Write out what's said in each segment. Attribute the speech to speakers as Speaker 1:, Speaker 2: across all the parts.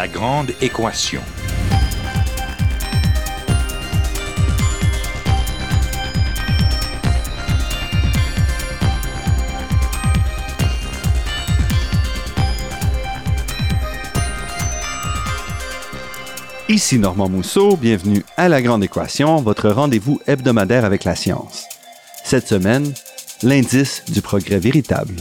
Speaker 1: La grande équation.
Speaker 2: Ici Normand Mousseau, bienvenue à La Grande Équation, votre rendez-vous hebdomadaire avec la science. Cette semaine, l'indice du progrès véritable.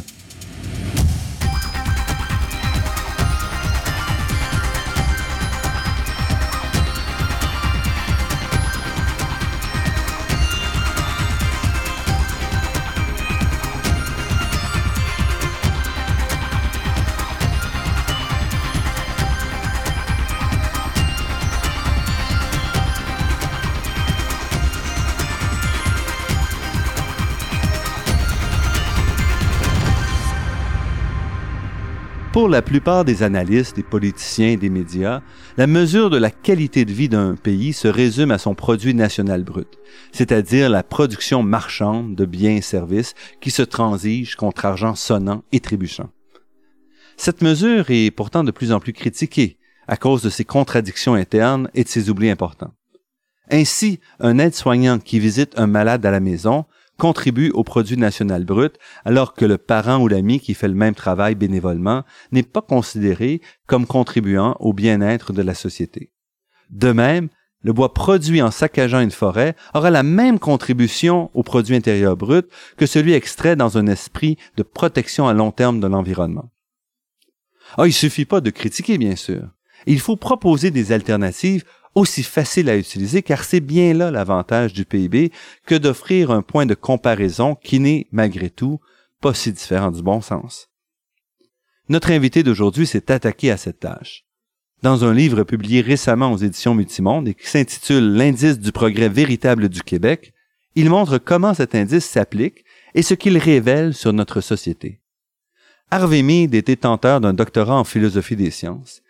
Speaker 2: Pour la plupart des analystes, des politiciens et des médias, la mesure de la qualité de vie d'un pays se résume à son produit national brut, c'est-à-dire la production marchande de biens et services qui se transige contre argent sonnant et trébuchant. Cette mesure est pourtant de plus en plus critiquée à cause de ses contradictions internes et de ses oublis importants. Ainsi, un aide-soignant qui visite un malade à la maison contribue au produit national brut, alors que le parent ou l'ami qui fait le même travail bénévolement n'est pas considéré comme contribuant au bien-être de la société. De même, le bois produit en saccageant une forêt aura la même contribution au produit intérieur brut que celui extrait dans un esprit de protection à long terme de l'environnement. Ah, il suffit pas de critiquer, bien sûr. Il faut proposer des alternatives aussi facile à utiliser car c'est bien là l'avantage du PIB que d'offrir un point de comparaison qui n'est, malgré tout, pas si différent du bon sens. Notre invité d'aujourd'hui s'est attaqué à cette tâche. Dans un livre publié récemment aux éditions Multimonde et qui s'intitule L'indice du progrès véritable du Québec, il montre comment cet indice s'applique et ce qu'il révèle sur notre société. Harvey Mead est détenteur d'un doctorat en philosophie des sciences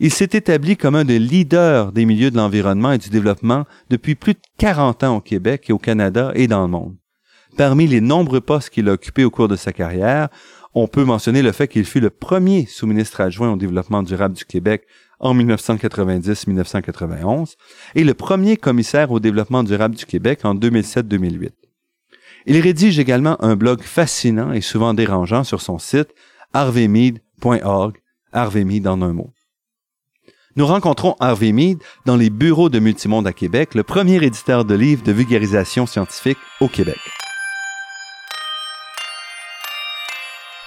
Speaker 2: il s'est établi comme un des leaders des milieux de l'environnement et du développement depuis plus de 40 ans au Québec et au Canada et dans le monde. Parmi les nombreux postes qu'il a occupés au cours de sa carrière, on peut mentionner le fait qu'il fut le premier sous-ministre adjoint au développement durable du Québec en 1990-1991 et le premier commissaire au développement durable du Québec en 2007-2008. Il rédige également un blog fascinant et souvent dérangeant sur son site harveymead.org, Harvey Mead en un mot. Nous rencontrons Harvey Mead dans les bureaux de Multimonde à Québec, le premier éditeur de livres de vulgarisation scientifique au Québec.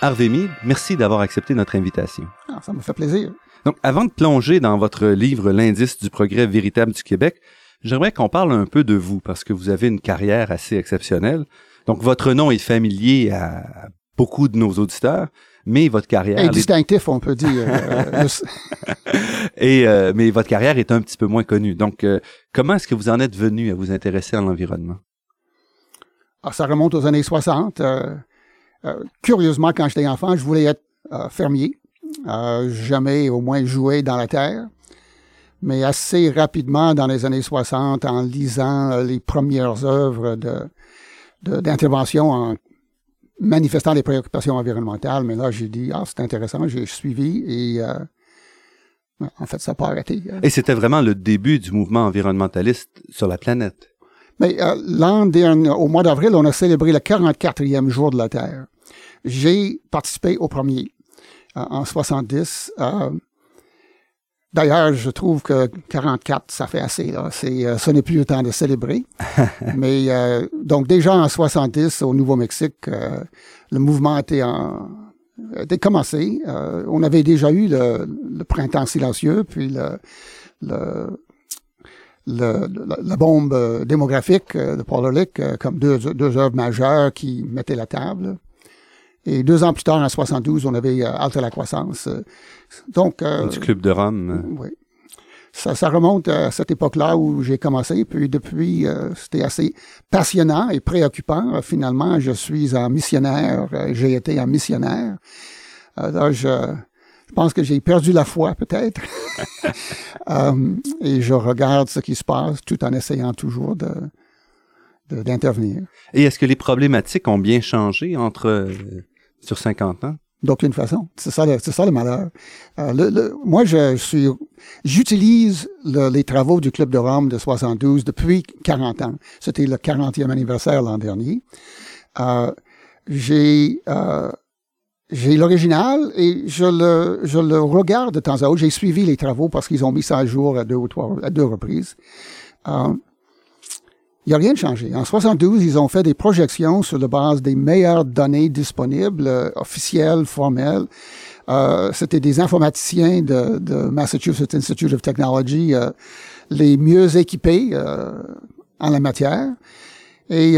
Speaker 2: Harvey Mead, merci d'avoir accepté notre invitation.
Speaker 3: Ah, ça me fait plaisir.
Speaker 2: Donc, avant de plonger dans votre livre L'indice du progrès véritable du Québec, j'aimerais qu'on parle un peu de vous parce que vous avez une carrière assez exceptionnelle. Donc, votre nom est familier à beaucoup de nos auditeurs mais votre carrière...
Speaker 3: Indistinctif, on peut dire. Euh,
Speaker 2: et, euh, mais votre carrière est un petit peu moins connue. Donc, euh, comment est-ce que vous en êtes venu à vous intéresser à l'environnement?
Speaker 3: Ah, ça remonte aux années 60. curieusement, quand j'étais enfant, je voulais être fermier. jamais au moins jouer dans la terre. Mais assez rapidement, dans les années 60, en lisant les premières œuvres de d'intervention en manifestant des préoccupations environnementales, mais là, j'ai dit, ah, c'est intéressant, j'ai suivi et euh, en fait, ça n'a pas arrêté.
Speaker 2: Et c'était vraiment le début du mouvement environnementaliste sur la planète.
Speaker 3: Mais euh, l'an dernier, au mois d'avril, on a célébré le 44e jour de la Terre. J'ai participé au premier, euh, en 70. D'ailleurs, je trouve que 44, ça fait assez. Là. C'est, euh, ce n'est plus le temps de célébrer. Mais euh, donc déjà en 70, au Nouveau-Mexique, euh, le mouvement était, en, était commencé. on avait déjà eu le, le printemps silencieux, puis le, le, la bombe démographique de Paul Ehrlich comme deux, deux œuvres majeures qui mettaient la table. Et deux ans plus tard, en 72, on avait euh, Alta la croissance. Donc,
Speaker 2: euh, du club de Rome.
Speaker 3: Euh. Oui. Ça, ça, remonte à cette époque-là où j'ai commencé. Puis depuis, c'était assez passionnant et préoccupant. finalement, je suis un missionnaire. j'ai été un missionnaire. là, je, je pense que j'ai perdu la foi, peut-être. et je regarde ce qui se passe tout en essayant toujours de, d'intervenir.
Speaker 2: Et est-ce que les problématiques ont bien changé entre sur 50 ans?
Speaker 3: D'aucune façon. C'est ça, le, c'est ça le malheur. Euh, moi, je, suis, j'utilise les travaux du Club de Rome de 72 depuis 40 ans. C'était le 40e anniversaire l'an dernier. Euh, j'ai, euh, j'ai l'original et je le, je le regarde de temps à autre. J'ai suivi les travaux parce qu'ils ont mis ça à jour à deux ou trois, à deux reprises. Euh, il n'y a rien de changé. En 72, ils ont fait des projections sur la base des meilleures données disponibles, euh, officielles, formelles. Euh, C'était des informaticiens de, de, Massachusetts Institute of Technology, euh, les mieux équipés euh, en la matière. Et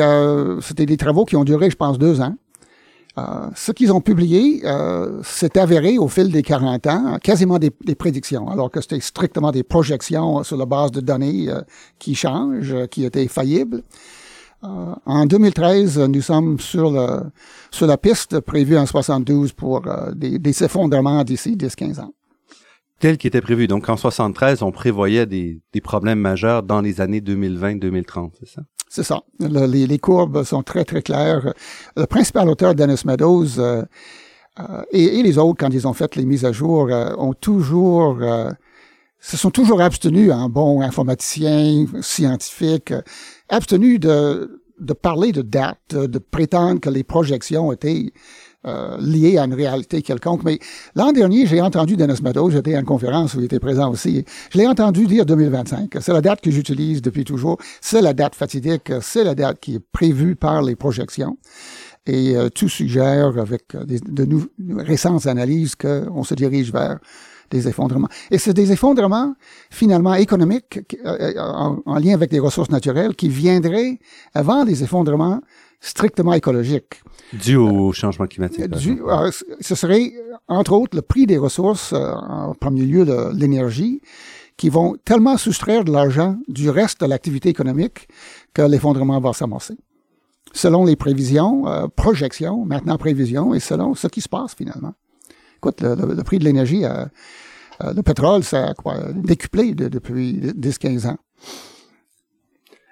Speaker 3: c'était des travaux qui ont duré, je pense, deux ans. Euh, ce qu'ils ont publié euh, s'est avéré au fil des 40 ans quasiment des, prédictions, alors que c'était strictement des projections sur la base de données euh, qui changent, qui étaient faillibles. Euh, en 2013, nous sommes sur, le, sur la piste prévue en 72 pour des, des effondrements d'ici 10-15 ans
Speaker 2: tel qui était prévu. Donc, en 73, on prévoyait des, des problèmes majeurs dans les années 2020-2030, c'est ça?
Speaker 3: C'est ça. les, courbes sont très, très claires. Le principal auteur, Dennis Meadows, euh, euh, et, les autres, quand ils ont fait les mises à jour, euh, ont toujours se sont toujours abstenus, un bon informaticien, scientifique, abstenus de, de parler de date, de prétendre que les projections étaient euh, lié à une réalité quelconque. Mais l'an dernier, j'ai entendu Dennis Meadows, j'étais à une conférence où il était présent aussi, je l'ai entendu dire 2025. C'est la date que j'utilise depuis toujours. C'est la date fatidique, c'est la date qui est prévue par les projections. Et euh, tout suggère, avec euh, de, récentes analyses, qu'on se dirige vers des effondrements. Et c'est des effondrements finalement économiques en, en, lien avec des ressources naturelles qui viendraient avant des effondrements strictement écologiques.
Speaker 2: Dû au changement climatique.
Speaker 3: Dû, euh, ce serait, entre autres, le prix des ressources, euh, en premier lieu de l'énergie, qui vont tellement soustraire de l'argent du reste de l'activité économique que l'effondrement va s'amorcer. Selon les prévisions, euh, projections, maintenant prévisions, et selon ce qui se passe finalement. Écoute, le, prix de l'énergie, le pétrole, ça a quoi, décuplé depuis 10-15 ans.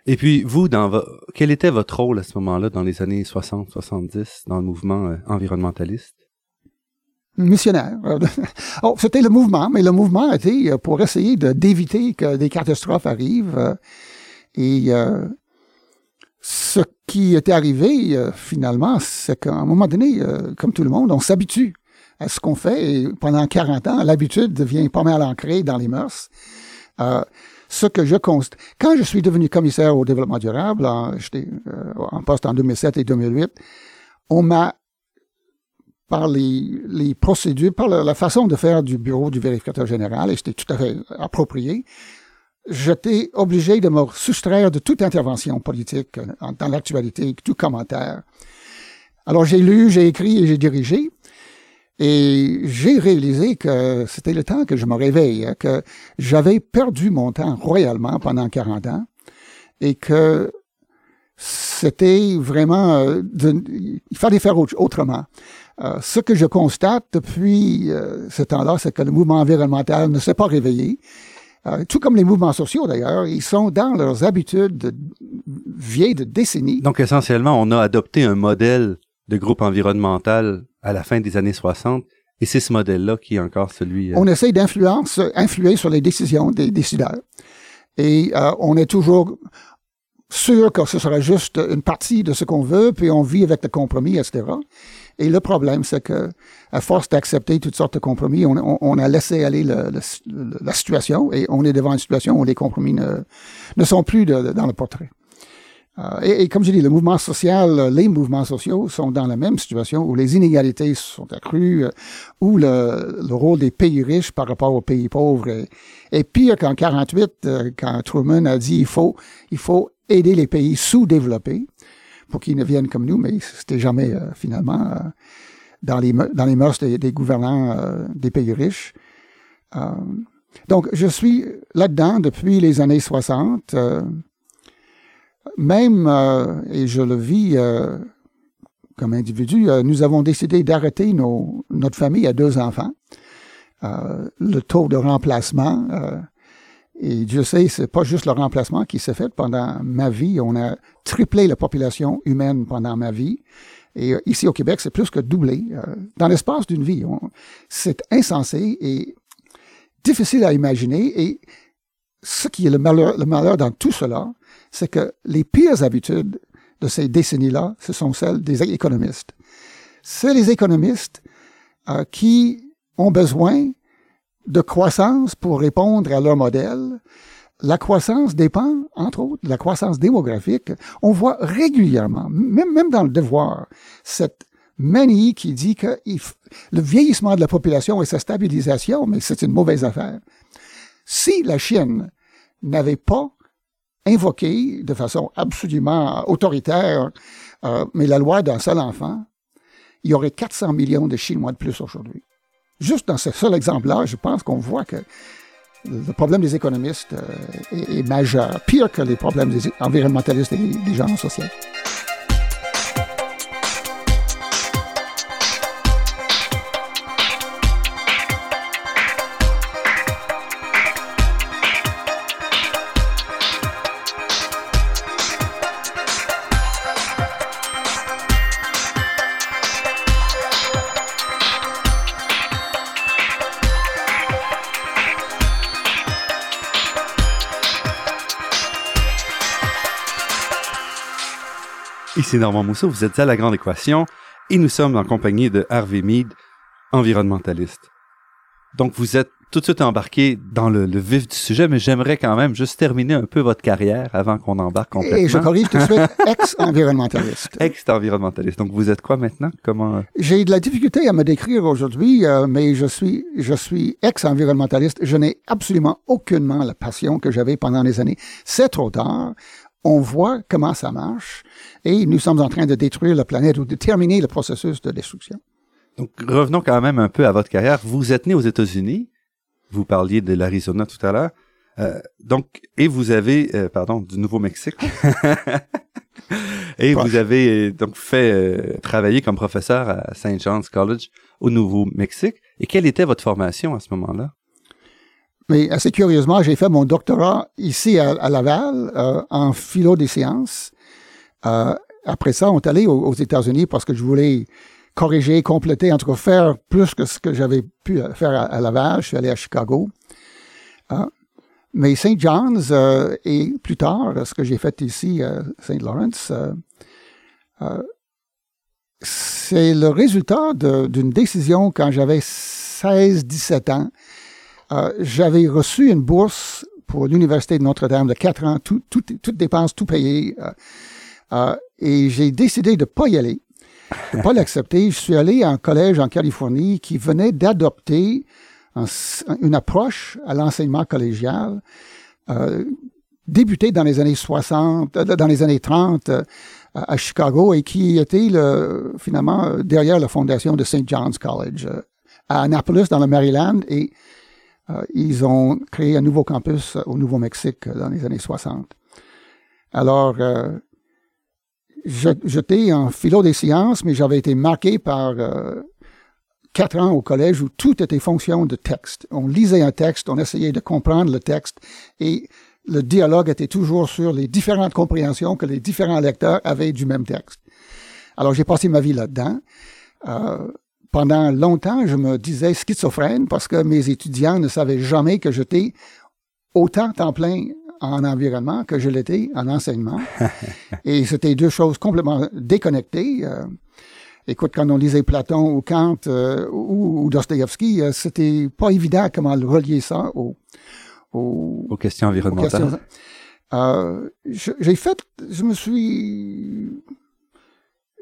Speaker 2: Et puis, vous, dans quel était votre rôle à ce moment-là, dans les années 60-70, dans le mouvement euh, environnementaliste?
Speaker 3: Missionnaire. oh, c'était le mouvement, mais le mouvement était euh, pour essayer d'éviter que des catastrophes arrivent. Euh, et ce qui était arrivé, finalement, c'est qu'à un moment donné, comme tout le monde, on s'habitue à ce qu'on fait. Et pendant 40 ans, l'habitude devient pas mal ancrée dans les mœurs ce que je constate. Quand je suis devenu commissaire au développement durable, j'étais euh, en poste en 2007 et 2008, on m'a, par les, les, procédures, par la, façon de faire du bureau du vérificateur général, et c'était tout à fait approprié, j'étais obligé de me soustraire de toute intervention politique euh, dans l'actualité, tout commentaire. Alors j'ai lu, j'ai écrit et j'ai dirigé. Et j'ai réalisé que c'était le temps que je me réveille, hein, que j'avais perdu mon temps royalement pendant 40 ans et que c'était vraiment, euh, il fallait faire autrement. Euh, ce que je constate depuis euh, ce temps-là, c'est que le mouvement environnemental ne s'est pas réveillé. tout comme les mouvements sociaux d'ailleurs, ils sont dans leurs habitudes vieilles de décennies.
Speaker 2: Donc essentiellement, on a adopté un modèle de groupe environnemental à la fin des années 60. Et c'est ce modèle-là qui est encore celui...
Speaker 3: Euh, on essaie d'influence, influer sur les décisions des décideurs. Et euh, on est toujours sûr que ce sera juste une partie de ce qu'on veut, puis on vit avec le compromis, etc. Et le problème, c'est que, à force d'accepter toutes sortes de compromis, on, on, a laissé aller le, la situation et on est devant une situation où les compromis ne, sont plus dans le portrait. Euh, et, comme je dis, le mouvement social, les mouvements sociaux sont dans la même situation où les inégalités sont accrues, euh, où le, le rôle des pays riches par rapport aux pays pauvres est, pire qu'en 48, euh, quand Truman a dit il faut, aider les pays sous-développés pour qu'ils ne viennent comme nous, mais c'était jamais finalement dans les mœurs des gouvernants des pays riches. donc, je suis là-dedans depuis les années 60. Même, euh, et je le vis euh, comme individu, euh, nous avons décidé d'arrêter notre famille à deux enfants. le taux de remplacement, et Dieu sait, c'est pas juste le remplacement qui s'est fait pendant ma vie. On a triplé la population humaine pendant ma vie. Et euh, ici au Québec, c'est plus que doublé. Euh, dans l'espace d'une vie, c'est insensé et difficile à imaginer. Et ce qui est le malheur, le malheur dans tout cela, c'est que les pires habitudes de ces décennies-là, ce sont celles des économistes. C'est les économistes euh, qui ont besoin de croissance pour répondre à leur modèle. La croissance dépend, entre autres, de la croissance démographique. On voit régulièrement, même, même dans le devoir, cette manie qui dit que le vieillissement de la population et sa stabilisation, mais c'est une mauvaise affaire. Si la Chine n'avait pas invoqué de façon absolument autoritaire, euh, mais la loi d'un seul enfant, il y aurait 400 millions de Chinois de plus aujourd'hui. Juste dans ce seul exemple-là, je pense qu'on voit que le problème des économistes euh, est, majeur, pire que les problèmes des environnementalistes et des gens sociaux.
Speaker 2: Ici Normand Mousseau, vous êtes à La Grande Équation et nous sommes en compagnie de Harvey Mead, environnementaliste. Donc vous êtes tout de suite embarqué dans le, vif du sujet, mais j'aimerais quand même juste terminer un peu votre carrière avant qu'on embarque complètement.
Speaker 3: Et je corrige tout de suite, ex-environnementaliste.
Speaker 2: Ex-environnementaliste. Donc vous êtes quoi maintenant? Comment euh?
Speaker 3: J'ai de la difficulté à me décrire aujourd'hui, euh, mais je suis je suis ex-environnementaliste. Je n'ai absolument aucunement la passion que j'avais pendant des années. C'est trop tard on voit comment ça marche et nous sommes en train de détruire la planète ou de terminer le processus de destruction.
Speaker 2: Donc, revenons quand même un peu à votre carrière. Vous êtes né aux États-Unis. Vous parliez de l'Arizona tout à l'heure. Euh, donc, et vous avez, euh, pardon, du Nouveau-Mexique. et vous avez euh, donc fait travailler comme professeur à St. John's College au Nouveau-Mexique. Et quelle était votre formation à ce moment-là?
Speaker 3: Mais assez curieusement, j'ai fait mon doctorat ici à, Laval euh, en philo des sciences. Euh, après ça, on est allé aux, États-Unis parce que je voulais corriger, compléter, en tout cas faire plus que ce que j'avais pu faire à, Laval. Je suis allé à Chicago. Euh, mais St. John's et plus tard, ce que j'ai fait ici à St. Lawrence, c'est le résultat d'une décision quand j'avais 16-17 ans euh, j'avais reçu une bourse pour l'Université de Notre-Dame de quatre ans, tout, tout, dépenses, tout payé. Euh, euh, et j'ai décidé de pas y aller, de pas l'accepter. Je suis allé à un collège en Californie qui venait d'adopter une approche à l'enseignement collégial, euh, débuté dans les années 60, dans les années 30 à Chicago et qui était le, finalement derrière la fondation de St. John's College à Annapolis dans le Maryland et ils ont créé un nouveau campus au Nouveau-Mexique dans les années 60. Alors, euh, j'étais en philo des sciences, mais j'avais été marqué par euh, quatre ans au collège où tout était fonction de texte. On lisait un texte, on essayait de comprendre le texte et le dialogue était toujours sur les différentes compréhensions que les différents lecteurs avaient du même texte. Alors j'ai passé ma vie là-dedans. Euh, pendant longtemps, je me disais schizophrène parce que mes étudiants ne savaient jamais que j'étais autant temps plein en environnement que je l'étais en enseignement. Et c'était deux choses complètement déconnectées. Euh, écoute, quand on lisait Platon ou Kant euh, ou, ou Dostoevsky, euh, c'était pas évident comment relier ça aux,
Speaker 2: aux, questions environnementales.
Speaker 3: j'ai fait, je me suis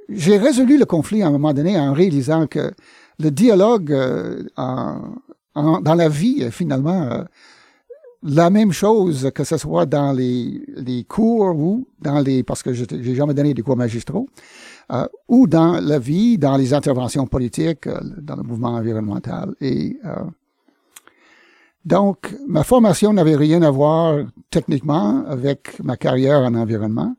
Speaker 3: j'ai résolu le conflit à un moment donné en réalisant que le dialogue euh, dans la vie est finalement euh, la même chose que ce soit dans les, les cours ou dans les parce que j'ai jamais donné des cours magistraux euh, ou dans la vie, dans les interventions politiques, dans le mouvement environnemental. Et donc ma formation n'avait rien à voir techniquement avec ma carrière en environnement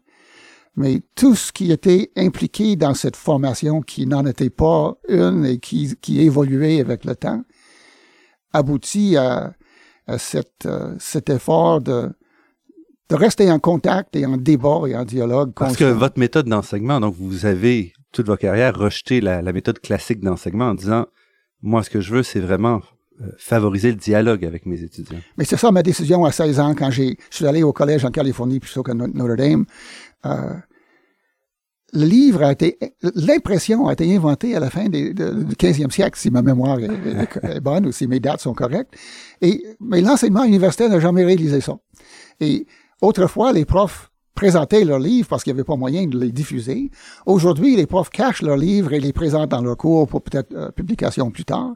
Speaker 3: mais tout ce qui était impliqué dans cette formation, qui n'en était pas une et qui, qui évoluait avec le temps, aboutit à, cette, euh, cet effort de, de rester en contact et en débat et en dialogue.
Speaker 2: Parce que votre méthode d'enseignement, donc vous avez toute votre carrière, rejeté la, la méthode classique d'enseignement en disant, moi, ce que je veux, c'est vraiment euh, favoriser le dialogue avec mes étudiants.
Speaker 3: Mais c'est ça ma décision à 16 ans quand j'ai, je suis allé au collège en Californie plutôt que Notre Dame. Euh, le livre a été, l'impression a été inventée à la fin du 15e siècle, si ma mémoire est, est, bonne ou si mes dates sont correctes. Et, mais l'enseignement universitaire n'a jamais réalisé ça. Et autrefois, les profs présentaient leurs livres parce qu'il n'y avait pas moyen de les diffuser. Aujourd'hui, les profs cachent leurs livres et les présentent dans leurs cours pour peut-être euh, publication plus tard.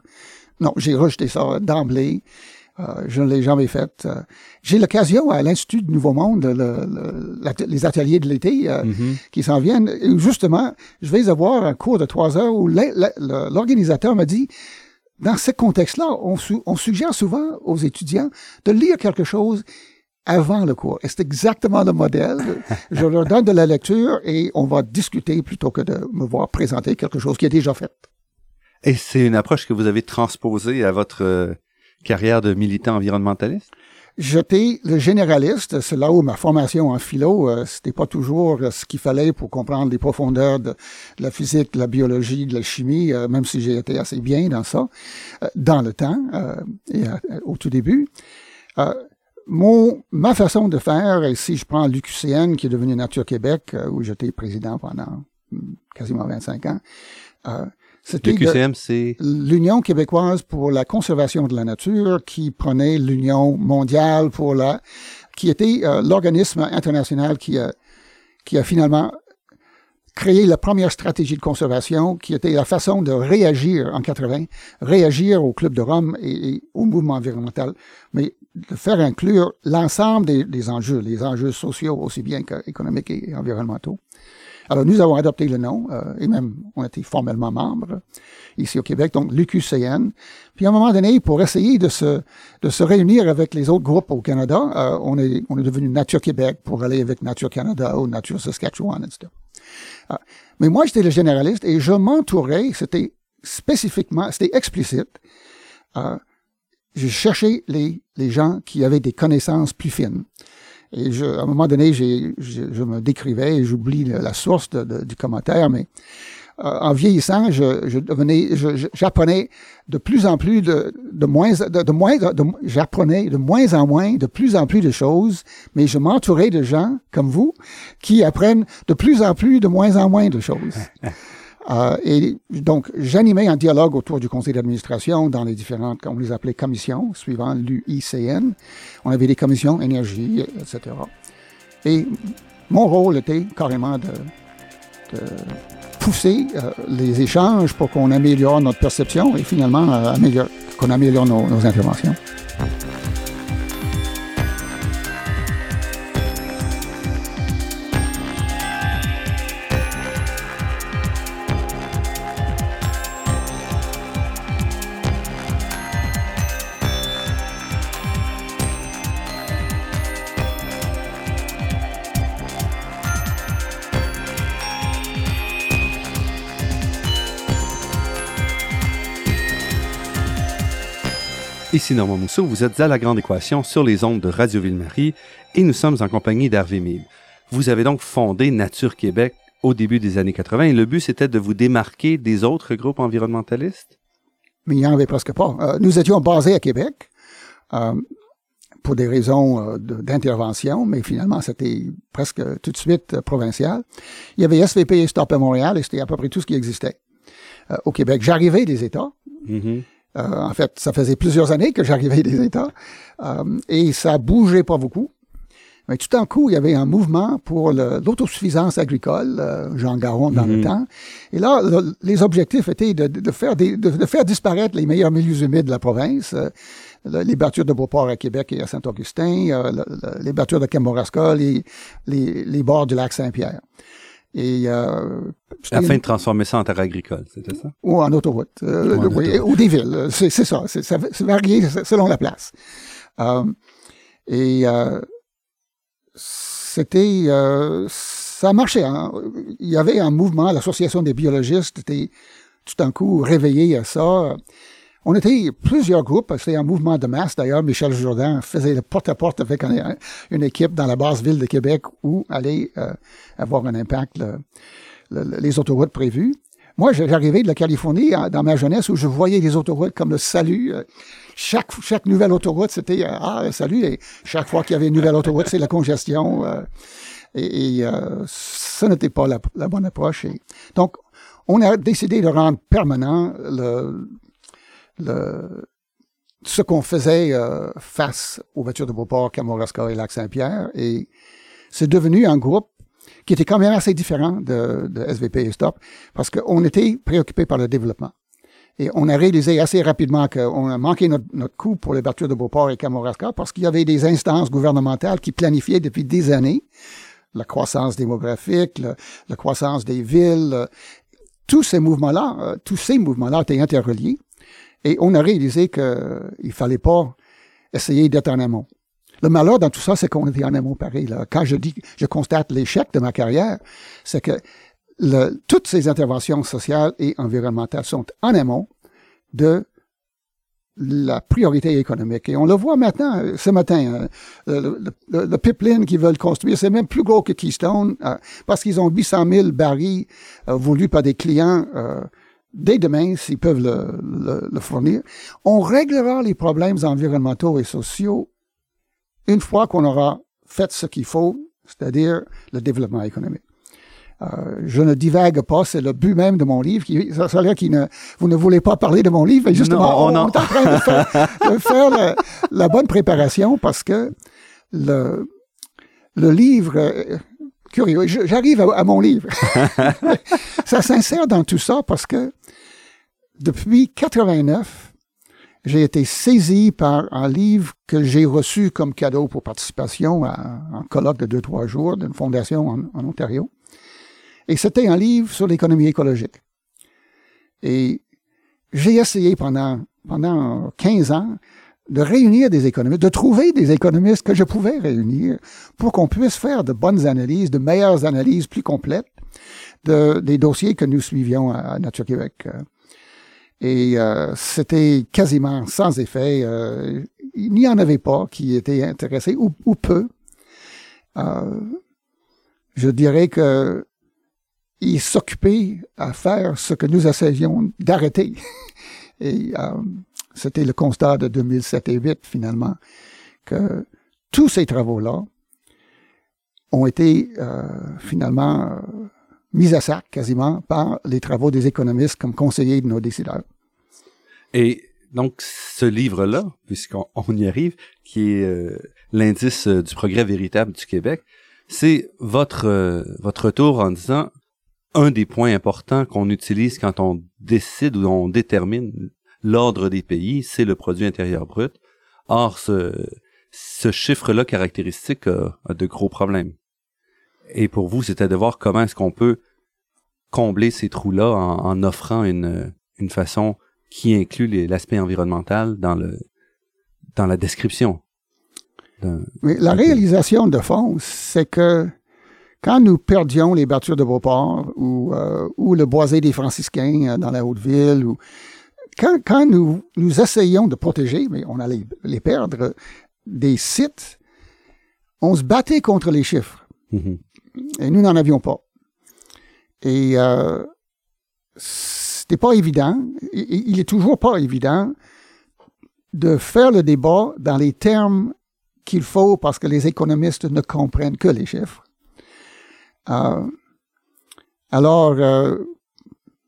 Speaker 3: Non, j'ai rejeté ça d'emblée. Euh, je ne l'ai jamais fait. Euh, j'ai l'occasion à l'Institut du Nouveau Monde, le, les ateliers de l'été euh, mm-hmm. qui s'en viennent. justement, je vais avoir un cours de trois heures où l'organisateur m'a dit, dans ce contexte-là, on, on, suggère souvent aux étudiants de lire quelque chose avant le cours. Et c'est exactement le modèle. je leur donne de la lecture et on va discuter plutôt que de me voir présenter quelque chose qui est déjà fait.
Speaker 2: Et c'est une approche que vous avez transposée à votre carrière de militant environnementaliste?
Speaker 3: J'étais le généraliste, c'est là où ma formation en philo, euh, c'était pas toujours ce qu'il fallait pour comprendre les profondeurs de, la physique, de la biologie, de la chimie, euh, même si j'ai été assez bien dans ça, euh, dans le temps et au tout début. mon, ma façon de faire, et si je prends l'UQCN, qui est devenu Nature Québec, où j'étais président pendant hmm, quasiment 25 ans,
Speaker 2: QCM, c'est
Speaker 3: l'Union québécoise pour la conservation de la nature, qui prenait l'Union mondiale pour la, qui était euh, l'organisme international qui a, qui a finalement créé la première stratégie de conservation, qui était la façon de réagir en 80, réagir au Club de Rome et, au mouvement environnemental, mais de faire inclure l'ensemble des, des, enjeux, les enjeux sociaux aussi bien qu'économiques et environnementaux. Alors, nous avons adopté le nom, euh, et même on était formellement membre ici au Québec, donc l'UQCN. Puis à un moment donné, pour essayer de se, de se réunir avec les autres groupes au Canada, euh, on, est, on est devenu Nature Québec pour aller avec Nature Canada ou Nature Saskatchewan, etc. Euh, mais moi, j'étais le généraliste et je m'entourais, c'était spécifiquement, c'était explicite. Euh, je cherchais les, les gens qui avaient des connaissances plus fines. Et je, à un moment donné, je, me décrivais et j'oublie la source du commentaire, mais euh, en vieillissant, je, je devenais, j'apprenais de plus en plus de, de moins, de moins, j'apprenais de moins en moins, de plus en plus de choses, mais je m'entourais de gens comme vous qui apprennent de plus en plus, de moins en moins de choses. Euh, et donc, j'animais un dialogue autour du conseil d'administration dans les différentes, on les appelait commissions, suivant l'UICN. On avait des commissions énergie, etc. Et mon rôle était carrément de, de pousser euh, les échanges pour qu'on améliore notre perception et finalement euh, qu'on améliore nos, nos interventions.
Speaker 2: Ici Normand Mousseau, vous êtes à La Grande Équation sur les ondes de Radio Ville-Marie et nous sommes en compagnie d'Hervé Mille. Vous avez donc fondé Nature Québec au début des années 80 et le but c'était de vous démarquer des autres groupes environnementalistes?
Speaker 3: Mais il n'y en avait presque pas. Euh, nous étions basés à Québec euh, pour des raisons euh, d'intervention, mais finalement c'était presque tout de suite provincial. Il y avait SVP et Stop à Montréal et c'était à peu près tout ce qui existait au Québec. J'arrivais des États. Mm-hmm. Euh, en fait, ça faisait plusieurs années que j'arrivais des États euh, et ça bougeait pas beaucoup. Mais tout d'un coup, il y avait un mouvement pour l'autosuffisance agricole, euh, Jean Garon dans le mhm. temps. Et là, les objectifs étaient de, de faire des, de, faire disparaître les meilleurs milieux humides de la province, euh, les battures de Beauport à Québec et à Saint-Augustin, euh, les battures de Kamouraska, les, les, les bords du lac Saint-Pierre.
Speaker 2: Et euh, afin de transformer ça en terre agricole, c'était ça?
Speaker 3: Ou en autoroute, euh, ou, oui, ou des villes. C'est ça. Ça varié selon la place. Euh, et euh, c'était, euh, ça marchait. Hein. Il y avait un mouvement, l'association des biologistes était tout d'un coup réveillé à ça. On était plusieurs groupes, c'était un mouvement de masse d'ailleurs. Michel Jourdain faisait le porte-à-porte avec une équipe dans la basse ville de Québec où allait euh, avoir un impact. les autoroutes prévues. Moi, j'arrivais de la Californie dans ma jeunesse où je voyais les autoroutes comme le salut. Euh, chaque, chaque nouvelle autoroute, c'était euh, Ah, salut. Chaque fois qu'il y avait une nouvelle autoroute, c'est la congestion. Et, et ça n'était pas la, la, bonne approche. donc, on a décidé de rendre permanent le, le, ce qu'on faisait face aux voitures de Beauport, Kamouraska et Lac-Saint-Pierre. Et c'est devenu un groupe qui était quand même assez différent de, de SVP et Stop, parce qu'on était préoccupé par le développement. Et on a réalisé assez rapidement qu'on a manqué notre, notre coup pour les voitures de Beauport et Kamouraska parce qu'il y avait des instances gouvernementales qui planifiaient depuis des années la croissance démographique, la croissance des villes. tous ces mouvements-là, euh, tous ces mouvements-là étaient interreliés. Et on a réalisé qu'il fallait pas essayer d'être en amont. Le malheur dans tout ça, c'est qu'on était en amont pareil. Là. Quand je dis, je constate l'échec de ma carrière, c'est que le, toutes ces interventions sociales et environnementales sont en amont de la priorité économique. Et on le voit maintenant, euh, ce matin, euh, le, le, pipeline qu'ils veulent construire, c'est même plus gros que Keystone, euh, parce qu'ils ont 800 000 barils voulus par des clients dès demain, s'ils peuvent le, le, fournir. On réglera les problèmes environnementaux et sociaux une fois qu'on aura fait ce qu'il faut, c'est-à-dire le développement économique. Euh, je ne divague pas, c'est le but même de mon livre. Qui, ça, que ne, vous ne voulez pas parler de mon livre, mais justement, on, est en train de faire, la, bonne préparation parce que le, le livre, euh, curieux, j'arrive à, à, mon livre. ça s'insère dans tout ça parce que depuis 89, j'ai été saisi par un livre que j'ai reçu comme cadeau pour participation à un colloque de deux, trois jours d'une fondation en, Ontario. Et c'était un livre sur l'économie écologique. Et j'ai essayé pendant, pendant 15 ans de réunir des économistes, de trouver des économistes que je pouvais réunir pour qu'on puisse faire de bonnes analyses, de meilleures analyses plus complètes de, des dossiers que nous suivions à Nature Québec. Et euh, c'était quasiment sans effet. Euh, il n'y en avait pas qui étaient intéressés, ou, peu. Euh, je dirais que ils s'occupaient à faire ce que nous essayions d'arrêter. c'était le constat de 2007 et 2008, finalement, que tous ces travaux-là ont été finalement mis à sac quasiment par les travaux des économistes comme conseillers de nos décideurs.
Speaker 2: Et donc, ce livre-là, puisqu'on y arrive, qui est euh, l'indice euh, du progrès véritable du Québec, c'est votre, euh, votre retour en disant un des points importants qu'on utilise quand on décide ou on détermine l'ordre des pays, c'est le produit intérieur brut. Or, ce, ce chiffre-là caractéristique a, de gros problèmes. Et pour vous, c'était de voir comment est-ce qu'on peut combler ces trous-là en, offrant une, une façon qui inclut l'aspect environnemental dans le dans la description.
Speaker 3: Mais la réalisation de fond, c'est que quand nous perdions les bâtures de Beauport ou, euh, ou le boisé des franciscains euh, dans la Haute-Ville, ou quand, quand nous, nous essayons de protéger, mais on allait les perdre, des sites, on se battait contre les chiffres. Mm-hmm. Et nous n'en avions pas. Et euh, c'était pas évident. Il est toujours pas évident de faire le débat dans les termes qu'il faut parce que les économistes ne comprennent que les chiffres. Euh, alors, euh,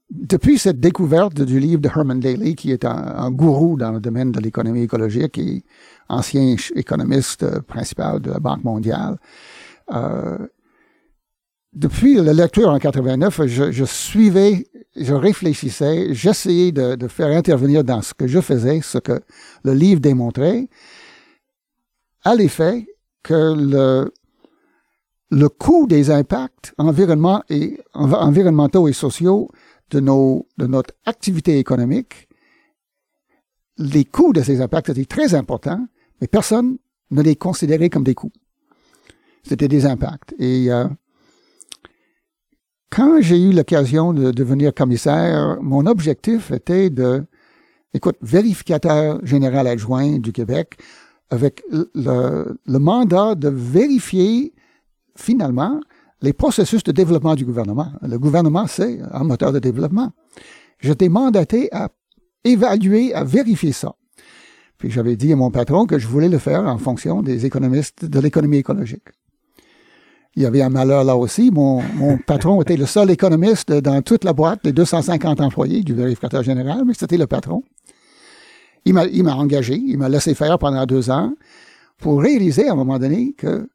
Speaker 3: depuis cette découverte du livre de Herman Daly, qui est un, gourou dans le domaine de l'économie écologique et ancien économiste principal de la Banque mondiale, euh, depuis la lecture en 89, je, suivais, je réfléchissais, j'essayais de, faire intervenir dans ce que je faisais, ce que le livre démontrait, à l'effet que le, coût des impacts environnementaux et sociaux de, nos, de notre activité économique, les coûts de ces impacts étaient très importants, mais personne ne les considérait comme des coûts. C'était des impacts. Et euh, quand j'ai eu l'occasion de devenir commissaire, mon objectif était de, écoute, vérificateur général adjoint du Québec, avec le, le mandat de vérifier finalement les processus de développement du gouvernement. Le gouvernement, c'est un moteur de développement. J'étais mandaté à évaluer, à vérifier ça. Puis j'avais dit à mon patron que je voulais le faire en fonction des économistes de l'économie écologique. Il y avait un malheur là aussi. Mon, mon patron était le seul économiste dans toute la boîte, les 250 employés du vérificateur général, mais c'était le patron. Il m'a, il m'a engagé, il m'a laissé faire pendant deux ans pour réaliser à un moment donné que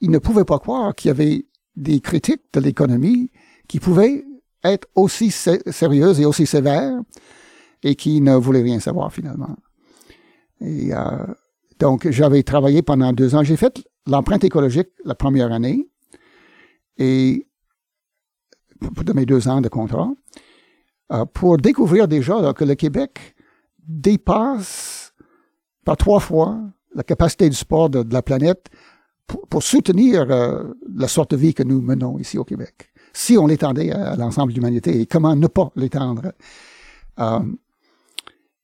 Speaker 3: il ne pouvait pas croire qu'il y avait des critiques de l'économie qui pouvaient être aussi sérieuses et aussi sévères et qui ne voulaient rien savoir finalement. Et euh, donc, j'avais travaillé pendant deux ans. J'ai fait l'empreinte écologique la première année et de mes deux ans de contrat euh, pour découvrir déjà que le Québec dépasse par trois fois la capacité du sport de la planète pour, soutenir euh, la sorte de vie que nous menons ici au Québec. Si on l'étendait à, l'ensemble de l'humanité, et comment ne pas l'étendre. Euh,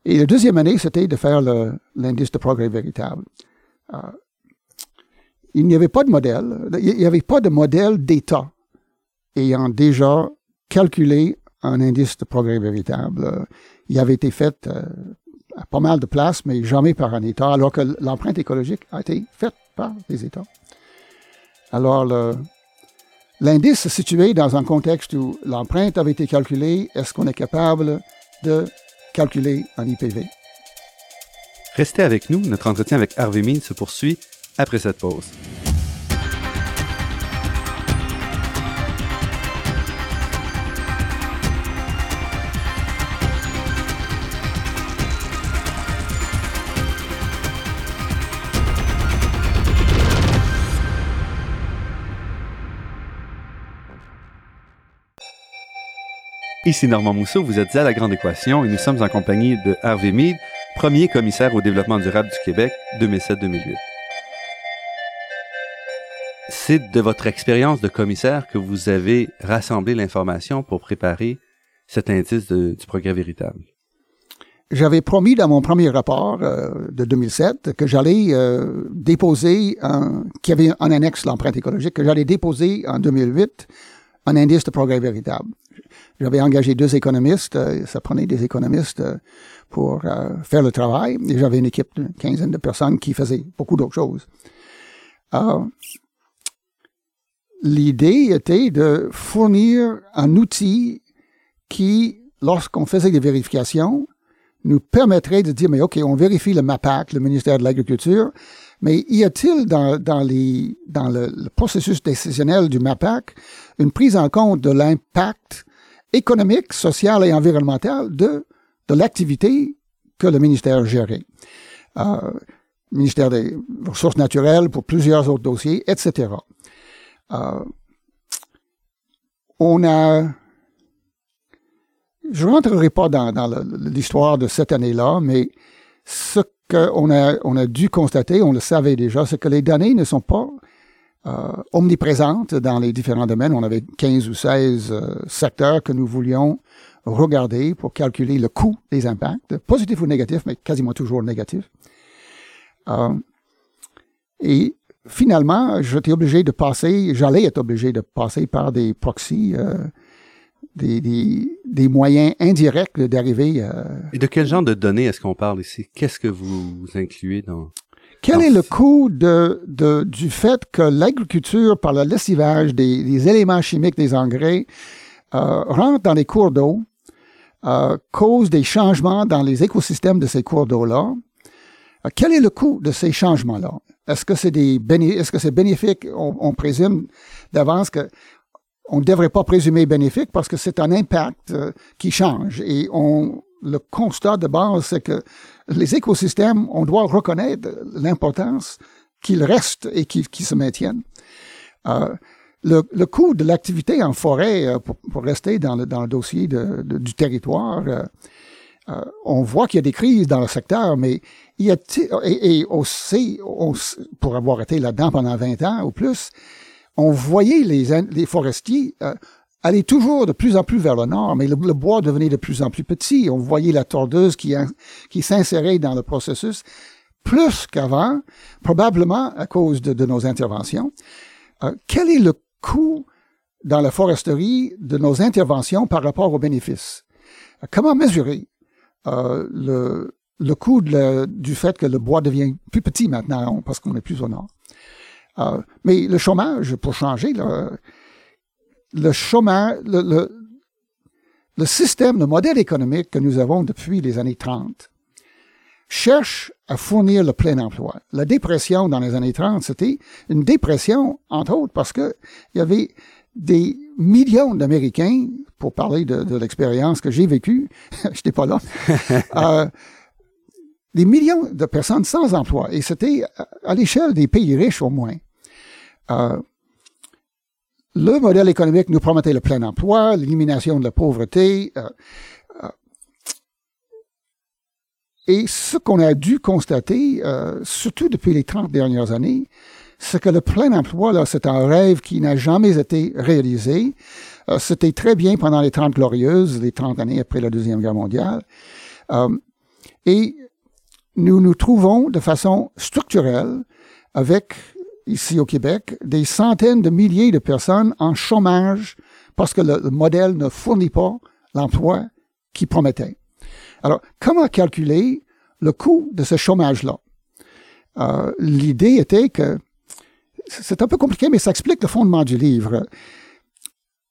Speaker 3: et la deuxième année, c'était de faire l'indice de progrès véritable. Euh, il n'y avait pas de modèle, il n'y avait pas de modèle d'État ayant déjà calculé un indice de progrès véritable. Il avait été fait à pas mal de places, mais jamais par un État, alors que l'empreinte écologique a été faite par les États. Alors, l'indice se situé dans un contexte où l'empreinte avait été calculée. Est-ce qu'on est capable de calculer un IPV?
Speaker 2: Restez avec nous, notre entretien avec Harvey Mead se poursuit après cette pause. Ici Normand Mousseau, vous êtes à La Grande Équation et nous sommes en compagnie de Harvey Mead, premier commissaire au développement durable du Québec 2007-2008. C'est de votre expérience de commissaire que vous avez rassemblé l'information pour préparer cet indice du progrès véritable.
Speaker 3: J'avais promis dans mon premier rapport euh, de 2007 que j'allais euh, déposer, qu'il y avait un annexe l'empreinte écologique, que j'allais déposer en 2008 un indice de progrès véritable. J'avais engagé deux économistes, euh, ça prenait des économistes euh, pour euh, faire le travail, et j'avais une équipe d'une quinzaine de personnes qui faisaient beaucoup d'autres choses. L'idée était de fournir un outil qui, lorsqu'on faisait des vérifications, nous permettrait de dire, mais OK, on vérifie le MAPAC, le ministère de l'Agriculture, mais y a-t-il dans, le, processus décisionnel du MAPAC une prise en compte de l'impact économique, social et environnemental de, de l'activité que le ministère gérait? Euh, ministère des Ressources naturelles pour plusieurs autres dossiers, etc. Euh, on a... Je ne rentrerai pas dans, dans l'histoire de cette année-là, mais ce qu'on a, on a dû constater, on le savait déjà, c'est que les données ne sont pas euh, omniprésente dans les différents domaines. On avait 15 ou 16 euh, secteurs que nous voulions regarder pour calculer le coût des impacts, positifs ou négatifs, mais quasiment toujours négatifs. Euh, et finalement, j'étais obligé de passer, j'allais être obligé de passer par des proxys, euh, des, des, des, moyens indirects d'arriver. Euh,
Speaker 2: Et de quel genre de données est-ce qu'on parle ici? Qu'est-ce que vous incluez dans...
Speaker 3: Quel est le coût de, de, du fait que l'agriculture, par le lessivage des, des, éléments chimiques des engrais, euh, rentre dans les cours d'eau, euh, cause des changements dans les écosystèmes de ces cours d'eau-là? Euh, quel est le coût de ces changements-là? Est-ce que c'est des est-ce que c'est bénéfique? On, on présume d'avance que on ne devrait pas présumer bénéfique parce que c'est un impact euh, qui change et on le constat de base, c'est que les écosystèmes, on doit reconnaître l'importance qu'ils restent et qu'ils se maintiennent. Euh, le, le, coût de l'activité en forêt, euh, pour, pour, rester dans le, dans le dossier de, du territoire, euh, euh, on voit qu'il y a des crises dans le secteur, mais il y a et, et on sait, on, pour avoir été là-dedans pendant 20 ans ou plus, on voyait les, les forestiers euh, allait toujours de plus en plus vers le nord, mais le, bois devenait de plus en plus petit. On voyait la tordeuse qui, qui s'insérait dans le processus plus qu'avant, probablement à cause de, nos interventions. euh, quel est le coût dans la foresterie de nos interventions par rapport aux bénéfices? Euh, comment mesurer le, le coût du fait que le bois devient plus petit maintenant parce qu'on est plus au nord? Mais le chômage, pour changer, le chômage, le, le, le système, le modèle économique que nous avons depuis les années 30 cherche à fournir le plein emploi. La dépression dans les années 30, c'était une dépression, entre autres, parce que il y avait des millions d'Américains, pour parler de, l'expérience que j'ai vécue, je n'étais pas là, euh, des millions de personnes sans emploi. Et c'était à l'échelle des pays riches au moins. Euh, le modèle économique nous promettait le plein emploi, l'élimination de la pauvreté. Euh, euh, et ce qu'on a dû constater, surtout depuis les 30 dernières années, c'est que le plein emploi, là, c'est un rêve qui n'a jamais été réalisé. C'était très bien pendant les 30 glorieuses, les 30 années après la Deuxième Guerre mondiale. et nous nous trouvons de façon structurelle avec ici au Québec, des centaines de milliers de personnes en chômage parce que le, modèle ne fournit pas l'emploi qui promettait. Alors, comment calculer le coût de ce chômage-là? Euh, L'idée était que, c'est un peu compliqué, mais ça explique le fondement du livre.